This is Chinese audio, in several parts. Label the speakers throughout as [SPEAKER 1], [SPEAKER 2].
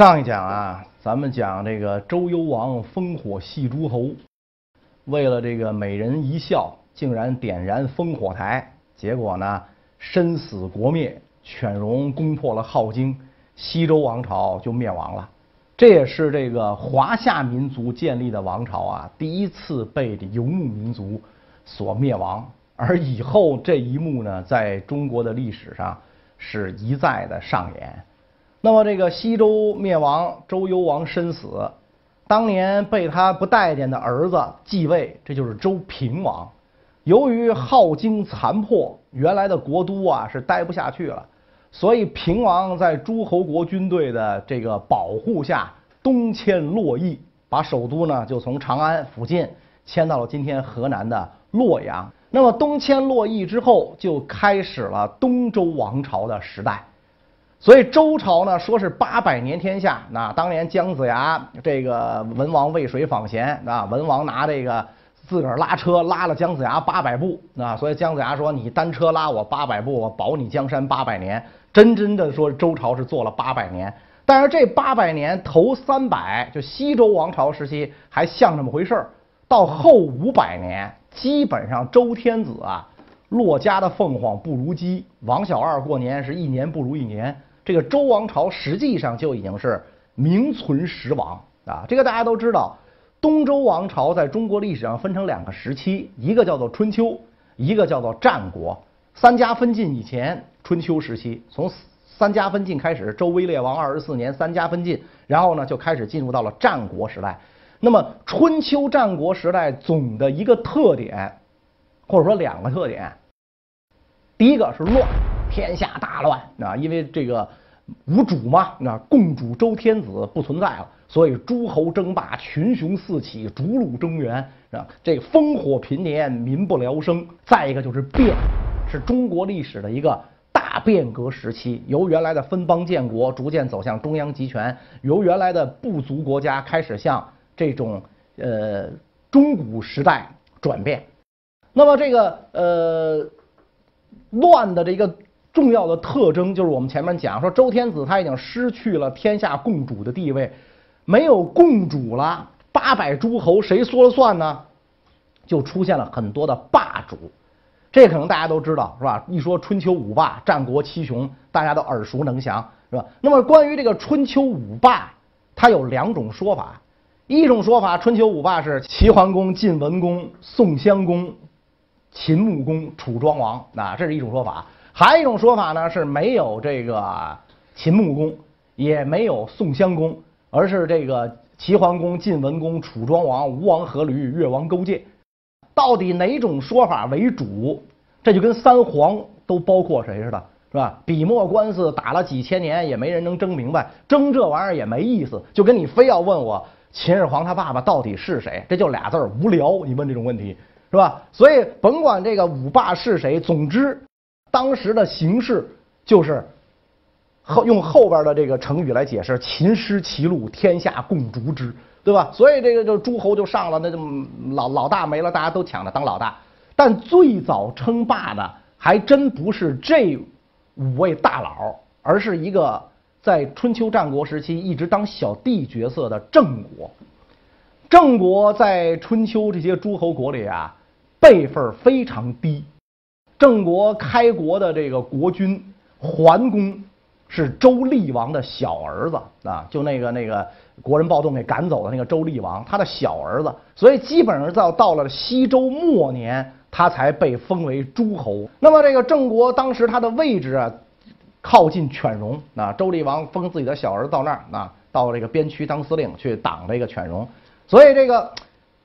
[SPEAKER 1] 上一讲啊，咱们讲这个周幽王烽火戏诸侯，为了这个美人一笑，竟然点燃烽火台，结果呢，身死国灭，犬戎攻破了镐京，西周王朝就灭亡了。这也是这个华夏民族建立的王朝啊，第一次被游牧民族所灭亡。而以后这一幕呢，在中国的历史上是一再的上演。那么这个西周灭亡，周幽王身死，当年被他不待见的儿子继位，这就是周平王。由于镐京残破，原来的国都啊是待不下去了，所以平王在诸侯国军队的这个保护下东迁洛邑，把首都呢就从长安附近迁到了今天河南的洛阳。那么东迁洛邑之后，就开始了东周王朝的时代。所以周朝呢，说是八百年天下。那当年姜子牙这个文王渭水访贤啊，文王拿这个自个儿拉车拉了姜子牙八百步啊，所以姜子牙说：“你单车拉我八百步，我保你江山八百年。”真真的说，周朝是做了八百年。但是这八百年头三百，就西周王朝时期还像这么回事儿，到后五百年，基本上周天子啊，落家的凤凰不如鸡，王小二过年是一年不如一年。这个周王朝实际上就已经是名存实亡啊！这个大家都知道，东周王朝在中国历史上分成两个时期，一个叫做春秋，一个叫做战国。三家分晋以前，春秋时期；从三家分晋开始，周威烈王二十四年，三家分晋，然后呢就开始进入到了战国时代。那么春秋战国时代总的一个特点，或者说两个特点，第一个是乱，天下大乱啊！因为这个。无主嘛？那共主周天子不存在了，所以诸侯争霸，群雄四起，逐鹿中原，啊，这烽火频年，民不聊生。再一个就是变，是中国历史的一个大变革时期，由原来的分邦建国逐渐走向中央集权，由原来的部族国家开始向这种呃中古时代转变。那么这个呃乱的这个。重要的特征就是我们前面讲说，周天子他已经失去了天下共主的地位，没有共主了，八百诸侯谁说了算呢？就出现了很多的霸主，这可能大家都知道是吧？一说春秋五霸、战国七雄，大家都耳熟能详是吧？那么关于这个春秋五霸，它有两种说法，一种说法，春秋五霸是齐桓公、晋文公、宋襄公、秦穆公、楚庄王，那这是一种说法。还有一种说法呢，是没有这个秦穆公，也没有宋襄公，而是这个齐桓公、晋文公、楚庄王、吴王阖闾、越王勾践。到底哪种说法为主？这就跟三皇都包括谁似的，是吧？笔墨官司打了几千年，也没人能争明白，争这玩意儿也没意思。就跟你非要问我秦始皇他爸爸到底是谁，这就俩字儿无聊。你问这种问题，是吧？所以甭管这个五霸是谁，总之。当时的形势就是后用后边的这个成语来解释：秦失其路，天下共逐之，对吧？所以这个就诸侯就上了，那就老老大没了，大家都抢着当老大。但最早称霸的还真不是这五位大佬，而是一个在春秋战国时期一直当小弟角色的郑国。郑国在春秋这些诸侯国里啊，辈分非常低。郑国开国的这个国君桓公是周厉王的小儿子啊，就那个那个国人暴动给赶走的那个周厉王，他的小儿子，所以基本上到到了西周末年，他才被封为诸侯。那么这个郑国当时他的位置啊，靠近犬戎啊，周厉王封自己的小儿子到那儿啊，到这个边区当司令去挡这个犬戎，所以这个。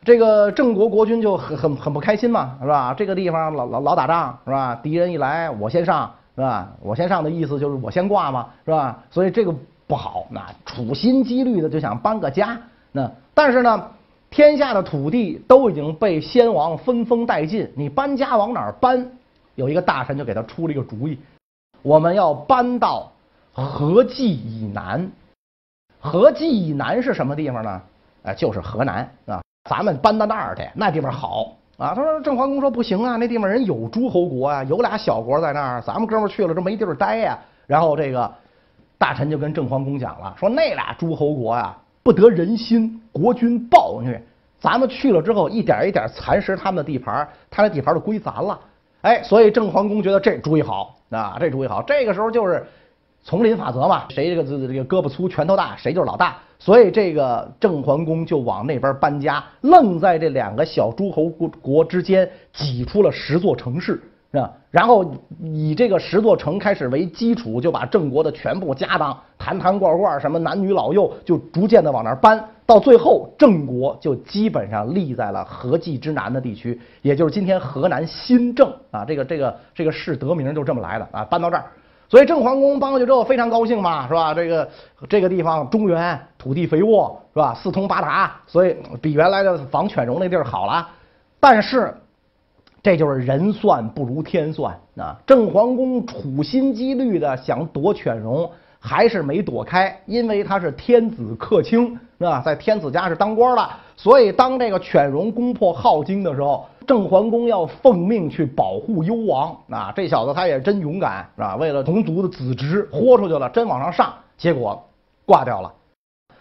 [SPEAKER 1] 这个郑国国君就很很很不开心嘛，是吧？这个地方老老老打仗，是吧？敌人一来，我先上，是吧？我先上的意思就是我先挂嘛，是吧？所以这个不好，那处心积虑的就想搬个家。那但是呢，天下的土地都已经被先王分封殆尽，你搬家往哪儿搬？有一个大臣就给他出了一个主意，我们要搬到河济以南。河济以南是什么地方呢？哎，就是河南啊。咱们搬到那儿去，那地方好啊！他说：“郑桓公说不行啊，那地方人有诸侯国啊，有俩小国在那儿，咱们哥们儿去了这没地儿待呀。”然后这个大臣就跟郑桓公讲了，说那俩诸侯国呀，不得人心，国君暴虐，咱们去了之后，一点一点蚕食他们的地盘，他的地盘就归咱了。哎，所以郑桓公觉得这主意好啊，这主意好。这个时候就是丛林法则嘛，谁这个这这个胳膊粗拳头大，谁就是老大。所以这个郑桓公就往那边搬家，愣在这两个小诸侯国国之间挤出了十座城市。啊，然后以这个十座城开始为基础，就把郑国的全部家当、坛坛罐罐、什么男女老幼，就逐渐的往那儿搬。到最后，郑国就基本上立在了河济之南的地区，也就是今天河南新郑啊。这个这个这个市得名就这么来的啊。搬到这儿，所以郑桓公搬过去之后非常高兴嘛，是吧？这个这个地方中原土地肥沃，是吧？四通八达，所以比原来的防犬戎那地儿好了。但是。这就是人算不如天算啊！郑桓公处心积虑的想躲犬戎，还是没躲开，因为他是天子客卿，是吧？在天子家是当官的，所以当这个犬戎攻破镐京的时候，郑桓公要奉命去保护幽王啊！这小子他也真勇敢，是吧？为了同族的子侄，豁出去了，真往上上，结果挂掉了。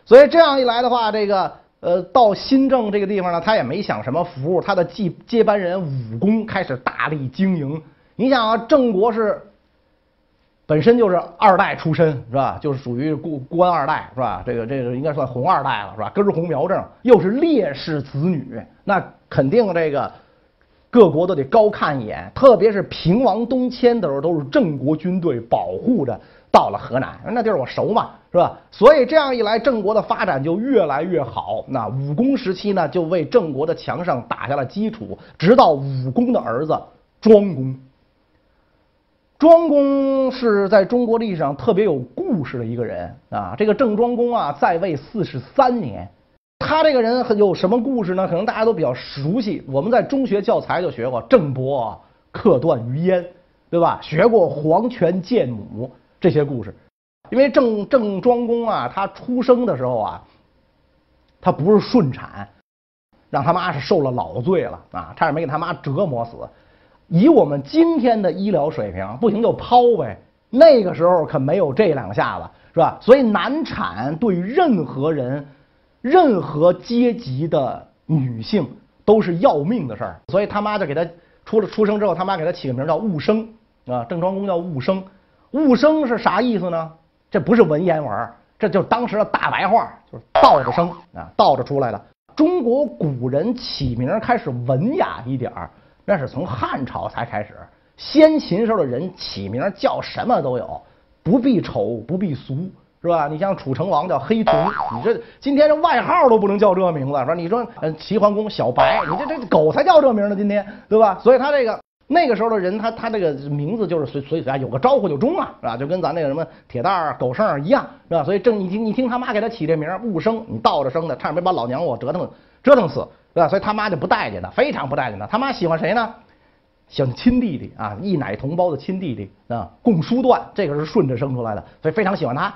[SPEAKER 1] 所以这样一来的话，这个。呃，到新郑这个地方呢，他也没享什么福。他的继接班人武公开始大力经营。你想啊，郑国是本身就是二代出身，是吧？就是属于官官二代，是吧？这个这个应该算红二代了，是吧？根红苗正，又是烈士子女，那肯定这个各国都得高看一眼。特别是平王东迁的时候，都是郑国军队保护着。到了河南，那地儿我熟嘛，是吧？所以这样一来，郑国的发展就越来越好。那武公时期呢，就为郑国的强盛打下了基础。直到武公的儿子庄公，庄公是在中国历史上特别有故事的一个人啊。这个郑庄公啊，在位四十三年，他这个人有什么故事呢？可能大家都比较熟悉，我们在中学教材就学过郑伯克段于鄢，对吧？学过黄泉见母。这些故事，因为郑郑庄公啊，他出生的时候啊，他不是顺产，让他妈是受了老罪了啊，差点没给他妈折磨死。以我们今天的医疗水平，不行就剖呗。那个时候可没有这两下子，是吧？所以难产对任何人、任何阶级的女性都是要命的事儿。所以他妈就给他出了出生之后，他妈给他起个名叫戊生啊，郑庄公叫戊生。戊生是啥意思呢？这不是文言文，这就是当时的大白话，就是倒着生啊，倒着出来的。中国古人起名开始文雅一点儿，那是从汉朝才开始。先秦时候的人起名叫什么都有，不必丑，不必俗，是吧？你像楚成王叫黑豚，你这今天这外号都不能叫这名字，是吧？你说，嗯，齐桓公小白，你这这狗才叫这名呢，今天，对吧？所以他这个。那个时候的人，他他这个名字就是随随随啊，有个招呼就中了，是吧？就跟咱那个什么铁蛋儿、狗剩儿一样，是吧？所以正一听一听他妈给他起这名儿，生，你倒着生的，差点没把老娘我折腾折腾死，是吧？所以他妈就不待见他，非常不待见他。他妈喜欢谁呢？喜欢亲弟弟啊，一奶同胞的亲弟弟啊，共叔段，这个是顺着生出来的，所以非常喜欢他。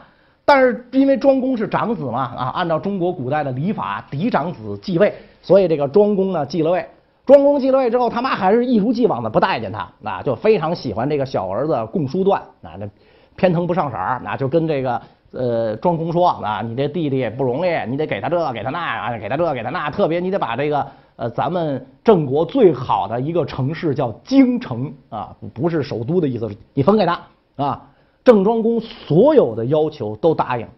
[SPEAKER 1] 但是因为庄公是长子嘛，啊，按照中国古代的礼法，嫡长子继位，所以这个庄公呢继了位。庄公继了位之后，他妈还是一如既往的不待见他，啊，就非常喜欢这个小儿子共叔段，啊，那偏疼不上色儿，那就跟这个呃庄公说，啊，你这弟弟不容易，你得给他这给他那啊，给他这给他那，特别你得把这个呃咱们郑国最好的一个城市叫京城啊，不是首都的意思，你分给他啊。郑庄公所有的要求都答应，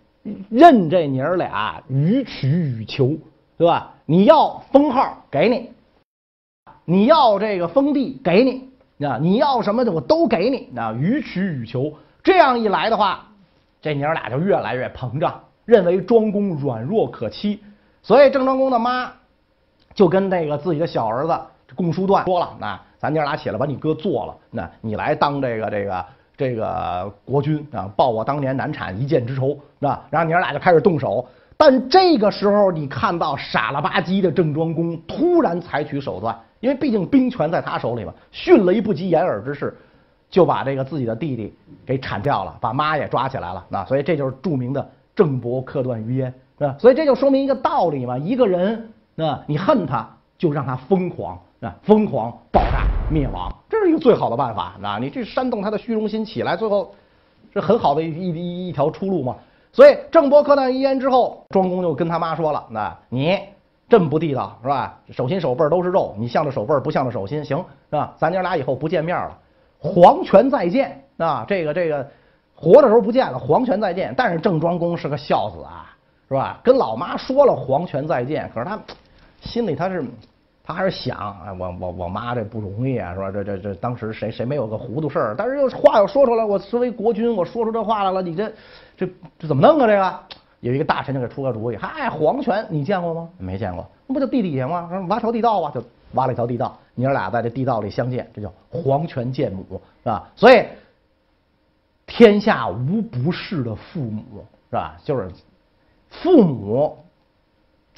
[SPEAKER 1] 任这娘儿俩予取予求，对吧？你要封号给你。你要这个封地给你啊，你要什么的我都给你啊，予取予求。这样一来的话，这娘儿俩就越来越膨胀，认为庄公软弱可欺。所以郑庄公的妈就跟那个自己的小儿子这共叔段说了：“那咱娘俩起来把你哥做了，那你来当这个这个这个国君啊，报我当年难产一箭之仇，是吧？”然后娘俩就开始动手。但这个时候，你看到傻了吧唧的郑庄公突然采取手段。因为毕竟兵权在他手里嘛，迅雷不及掩耳之势，就把这个自己的弟弟给铲掉了，把妈也抓起来了。那所以这就是著名的郑伯克段于鄢，是吧？所以这就说明一个道理嘛：一个人，那你恨他，就让他疯狂，啊，疯狂爆炸灭亡，是一个最好的办法。那你去煽动他的虚荣心起来，最后是很好的一一一条出路嘛。所以郑伯克难一言之后，庄公就跟他妈说了：“那你这么不地道是吧？手心手背都是肉，你向着手背不向着手心，行是吧？咱娘俩以后不见面了，黄泉再见啊！这个这个活的时候不见了，黄泉再见。但是郑庄公是个孝子啊，是吧？跟老妈说了黄泉再见，可是他心里他是。”他还是想，哎，我我我妈这不容易啊，是吧？这这这当时谁谁没有个糊涂事儿？但是又话又说出来，我身为国君，我说出这话来了，你这这这怎么弄啊？这个有一个大臣就给出个主意，嗨，皇泉你见过吗？没见过，那不就地底下吗？挖条地道吧，就挖了一条地道，娘俩在这地道里相见，这叫皇泉见母，是吧？所以天下无不是的父母，是吧？就是父母。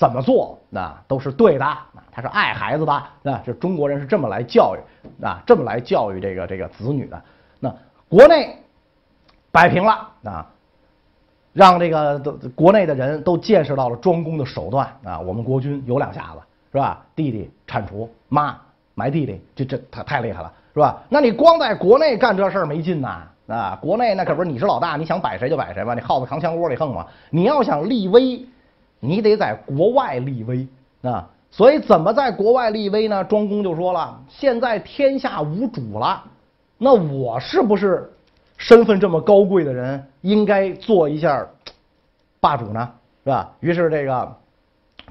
[SPEAKER 1] 怎么做那都是对的，他是爱孩子的，啊，这中国人是这么来教育啊，这么来教育这个这个子女的。那国内摆平了啊，让这个国内的人都见识到了庄公的手段啊，我们国君有两下子是吧？弟弟铲除，妈埋弟弟，这这他太厉害了是吧？那你光在国内干这事儿没劲呐啊！国内那可不是你是老大，你想摆谁就摆谁吧，你耗子扛枪窝里横嘛。你要想立威。你得在国外立威啊，所以怎么在国外立威呢？庄公就说了：“现在天下无主了，那我是不是身份这么高贵的人，应该做一下霸主呢？是吧？”于是这个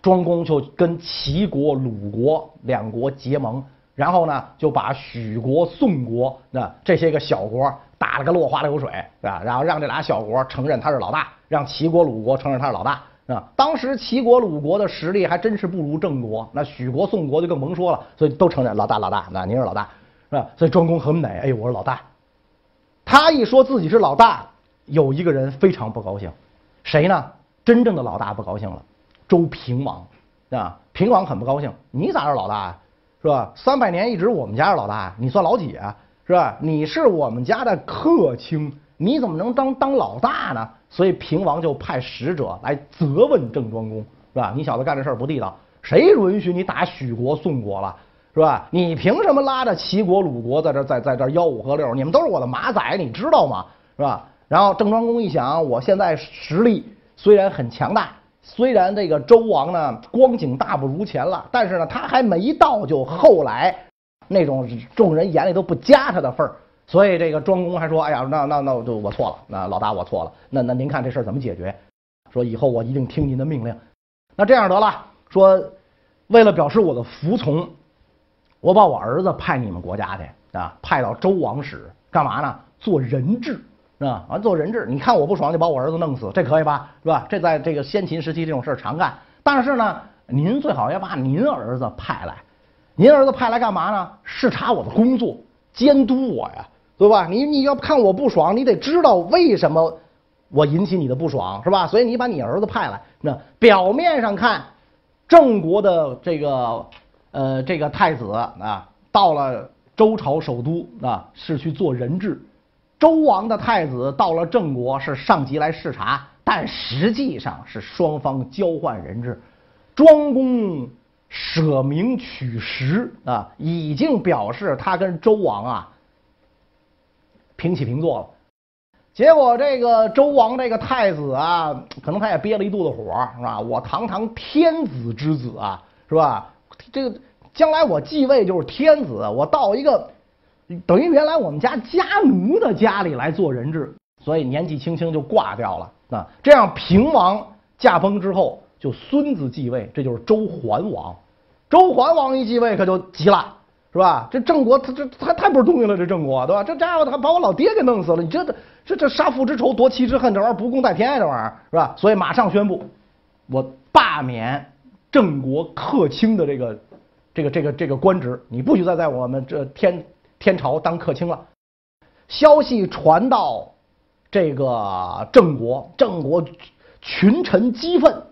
[SPEAKER 1] 庄公就跟齐国、鲁国两国结盟，然后呢就把许国、宋国那这些个小国打了个落花流水，是吧？然后让这俩小国承认他是老大，让齐国、鲁国承认他是老大。当时齐国、鲁国的实力还真是不如郑国，那许国、宋国就更甭说了，所以都承认老大、老大，那您是老大，是吧？所以庄公很美，哎，我是老大。他一说自己是老大，有一个人非常不高兴，谁呢？真正的老大不高兴了，周平王啊，平王很不高兴，你咋是老大啊？是吧？三百年一直我们家是老大，你算老几啊？是吧？你是我们家的客卿。你怎么能当当老大呢？所以平王就派使者来责问郑庄公，是吧？你小子干这事儿不地道，谁允许你打许国、宋国了，是吧？你凭什么拉着齐国、鲁国在这在在这吆五喝六？你们都是我的马仔，你知道吗？是吧？然后郑庄公一想，我现在实力虽然很强大，虽然这个周王呢光景大不如前了，但是呢他还没到就后来那种众人眼里都不加他的份儿。所以这个庄公还说：“哎呀，那那那我就我错了，那老大我错了。那那您看这事儿怎么解决？说以后我一定听您的命令。那这样得了，说为了表示我的服从，我把我儿子派你们国家去啊，派到周王室干嘛呢？做人质啊，完做人质。你看我不爽就把我儿子弄死，这可以吧？是吧？这在这个先秦时期这种事儿常干。但是呢，您最好要把您儿子派来，您儿子派来干嘛呢？视察我的工作，监督我呀。”对吧？你你要看我不爽，你得知道为什么我引起你的不爽，是吧？所以你把你儿子派来。那表面上看，郑国的这个呃这个太子啊，到了周朝首都啊，是去做人质；周王的太子到了郑国是上级来视察，但实际上是双方交换人质。庄公舍名取实啊，已经表示他跟周王啊。平起平坐了，结果这个周王这个太子啊，可能他也憋了一肚子火，是吧？我堂堂天子之子啊，是吧？这个将来我继位就是天子，我到一个等于原来我们家家奴的家里来做人质，所以年纪轻轻就挂掉了啊。这样平王驾崩之后，就孙子继位，这就是周桓王。周桓王一继位，可就急了。是吧？这郑国他这他太不是东西了，这郑国对吧？这家伙他把我老爹给弄死了，你这这这杀父之仇夺妻之恨，这玩意儿不共戴天啊，这玩意儿是吧？所以马上宣布，我罢免郑国客卿的这个这个这个这个官职，你不许再在我们这天天朝当客卿了。消息传到这个郑国，郑国群臣激愤。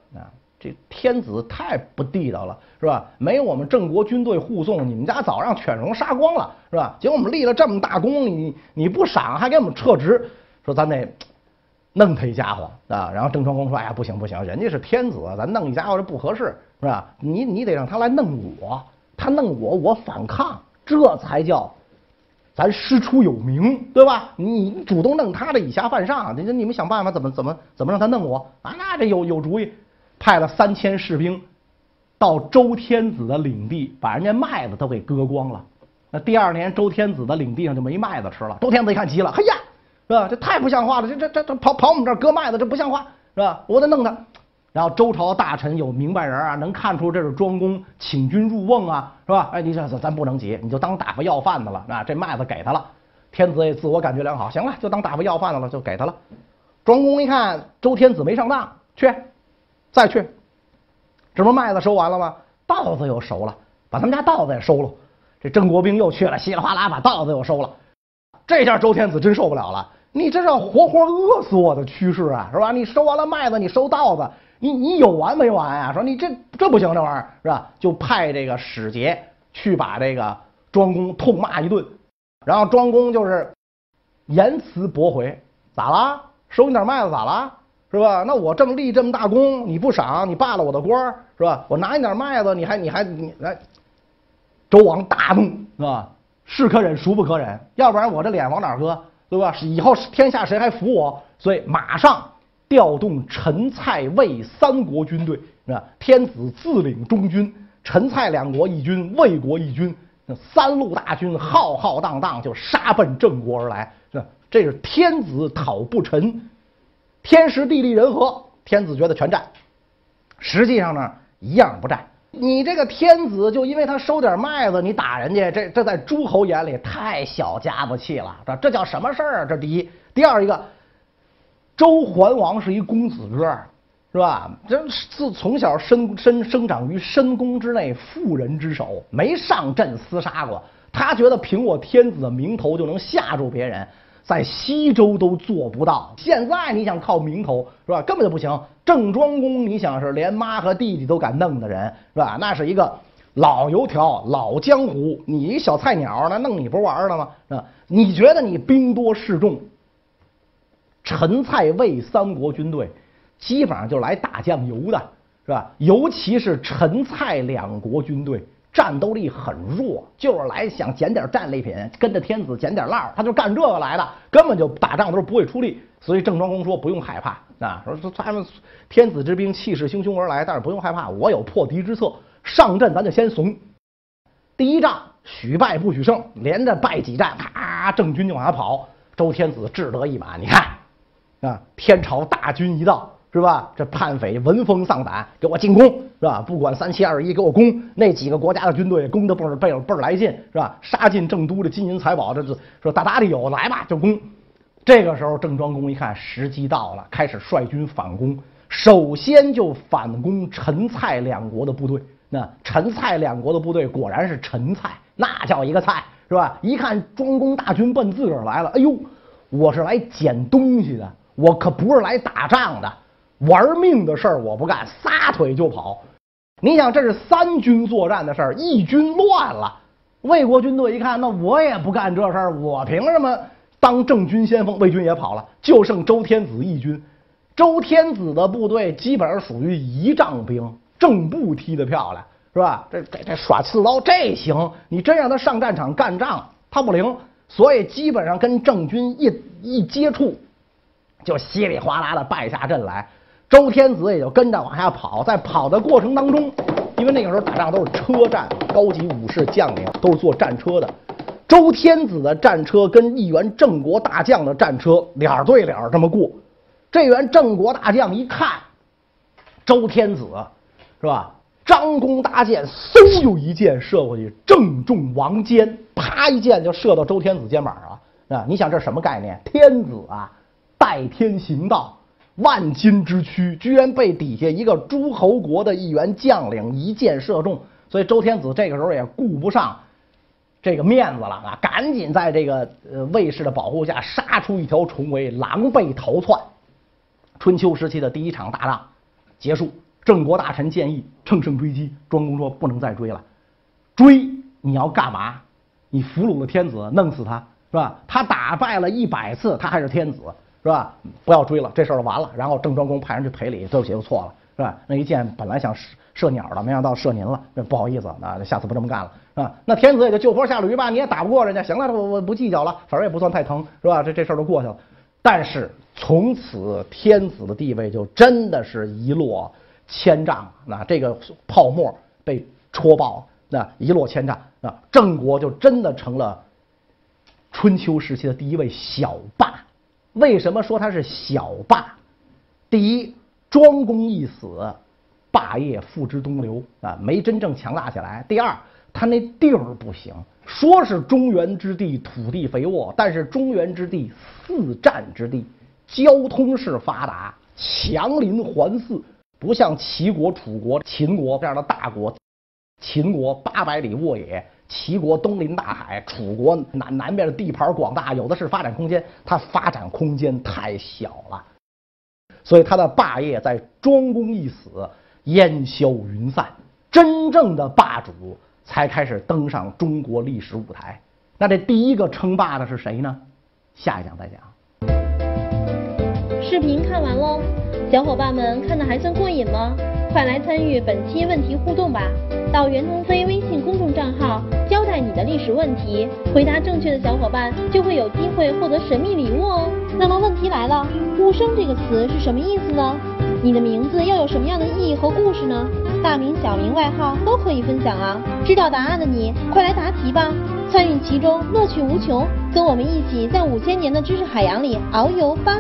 [SPEAKER 1] 这天子太不地道了，是吧？没有我们郑国军队护送，你们家早让犬戎杀光了，是吧？结果我们立了这么大功，你你不赏，还给我们撤职，说咱得弄他一家伙啊！然后郑庄公说：“哎呀，不行不行，人家是天子，咱弄一家伙这不合适，是吧？你你得让他来弄我，他弄我，我反抗，这才叫咱师出有名，对吧？你主动弄他，这以下犯上，你你们想办法怎么怎么怎么让他弄我啊？那这有有主意，派了三千士兵到周天子的领地，把人家麦子都给割光了。那第二年，周天子的领地上就没麦子吃了。周天子一看急了，嘿呀，是吧？这太不像话了，这这这这跑跑我们这儿割麦子，这不像话，是吧？我得弄他。然后周朝大臣有明白人啊，能看出这是庄公请君入瓮啊，是吧？哎，你这咱不能急，你就当打发要饭的了啊。这麦子给他了，天子也自我感觉良好，行了，就当打发要饭的了，就给他了。庄公一看周天子没上当，去，再去，这不麦子收完了吗？稻子又熟了，把他们家稻子也收了。这郑国兵又去了，稀里哗啦把稻子又收了。这下周天子真受不了了，你这是要活活饿死我的趋势啊，是吧？你收完了麦子，你收稻子。你你有完没完啊？说你这这不行，这玩意儿是吧？就派这个使节去把这个庄公痛骂一顿，然后庄公就是言辞驳回，咋啦？收你点麦子咋了？是吧？那我正立这么大功，你不赏，你罢了我的官是吧？我拿你点麦子，你还你还你来？周王大怒是吧？是可忍，孰不可忍？要不然我这脸往哪搁？对吧？以后天下谁还服我？所以马上。调动陈、蔡、魏三国军队，是吧？天子自领中军，陈、蔡两国一军，魏国一军，三路大军浩浩荡荡就杀奔郑国而来，是吧？这是天子讨不臣，天时地利人和，天子觉得全占，实际上呢一样不占。你这个天子就因为他收点麦子，你打人家，这这在诸侯眼里太小家子气了，这这叫什么事儿啊？这第一，第二一个。周桓王是一公子哥，是吧？这自从小生生生长于深宫之内，妇人之手，没上阵厮杀过。他觉得凭我天子的名头就能吓住别人，在西周都做不到。现在你想靠名头，是吧？根本就不行。郑庄公，你想是连妈和弟弟都敢弄的人，是吧？那是一个老油条、老江湖，你一小菜鸟，那弄你不玩了吗？是吧？你觉得你兵多势众？陈、蔡、魏三国军队基本上就来打酱油的，是吧？尤其是陈、蔡两国军队战斗力很弱，就是来想捡点战利品，跟着天子捡点烂儿，他就干这个来的，根本就打仗都是不会出力。所以郑庄公说不用害怕啊，说他们天子之兵气势汹汹而来，但是不用害怕，我有破敌之策。上阵咱就先怂，第一仗许败不许胜，连着败几战，啪，郑军就往下跑。周天子志得意满，你看。啊！天朝大军一到，是吧？这叛匪闻风丧胆，给我进攻，是吧？不管三七二十一，给我攻！那几个国家的军队攻的倍儿倍儿倍儿来劲，是吧？杀进郑都的金银财宝，这这说大大的有，来吧，就攻！这个时候，郑庄公一看时机到了，开始率军反攻。首先就反攻陈、蔡两国的部队。那陈、蔡两国的部队果然是陈蔡，那叫一个菜，是吧？一看庄公大军奔自个儿来了，哎呦，我是来捡东西的。我可不是来打仗的，玩命的事儿我不干，撒腿就跑。你想，这是三军作战的事儿，一军乱了，魏国军队一看，那我也不干这事儿，我凭什么当正军先锋？魏军也跑了，就剩周天子一军。周天子的部队基本上属于仪仗兵，正步踢得漂亮，是吧？这这这耍刺刀这行，你真让他上战场干仗，他不灵。所以基本上跟郑军一一接触。就稀里哗啦的败下阵来，周天子也就跟着往下跑，在跑的过程当中，因为那个时候打仗都是车战，高级武士将领都是坐战车的，周天子的战车跟一员郑国大将的战车脸对脸这么过，这员郑国大将一看，周天子是吧？张弓搭箭，嗖就一箭射过去，正中王肩，啪一箭就射到周天子肩膀上了啊！你想这什么概念？天子啊！代天行道，万金之躯居然被底下一个诸侯国的一员将领一箭射中，所以周天子这个时候也顾不上这个面子了啊，赶紧在这个呃卫士的保护下杀出一条重围，狼狈逃窜。春秋时期的第一场大仗结束，郑国大臣建议乘胜追击，庄公说不能再追了，追你要干嘛？你俘虏了天子，弄死他是吧？他打败了一百次，他还是天子。是吧？不要追了，这事儿完了。然后郑庄公派人去赔礼，对不起，又错了，是吧？那一箭本来想射射鸟的，没想到射您了，那不好意思，那下次不这么干了，是吧？那天子也就就坡下驴吧，你也打不过人家，行了，我我不计较了，反正也不算太疼，是吧？这这事儿都过去了。但是从此天子的地位就真的是一落千丈，那这个泡沫被戳爆，那一落千丈，那郑国就真的成了春秋时期的第一位小霸。为什么说他是小霸？第一，庄公一死，霸业付之东流啊，没真正强大起来。第二，他那地儿不行，说是中原之地，土地肥沃，但是中原之地四战之地，交通是发达，强邻环伺，不像齐国、楚国、秦国这样的大国。秦国八百里沃野，齐国东临大海，楚国南南边的地盘广大，有的是发展空间，它发展空间太小了，所以他的霸业在庄公一死，烟消云散，真正的霸主才开始登上中国历史舞台。那这第一个称霸的是谁呢？下一讲再讲。
[SPEAKER 2] 视频看完喽，小伙伴们看的还算过瘾吗？快来参与本期问题互动吧！到袁腾飞微信公众账号交代你的历史问题，回答正确的小伙伴就会有机会获得神秘礼物哦。那么问题来了，无声这个词是什么意思呢？你的名字又有什么样的意义和故事呢？大名、小名、外号都可以分享啊！知道答案的你，快来答题吧！参与其中，乐趣无穷。跟我们一起在五千年的知识海洋里遨游吧！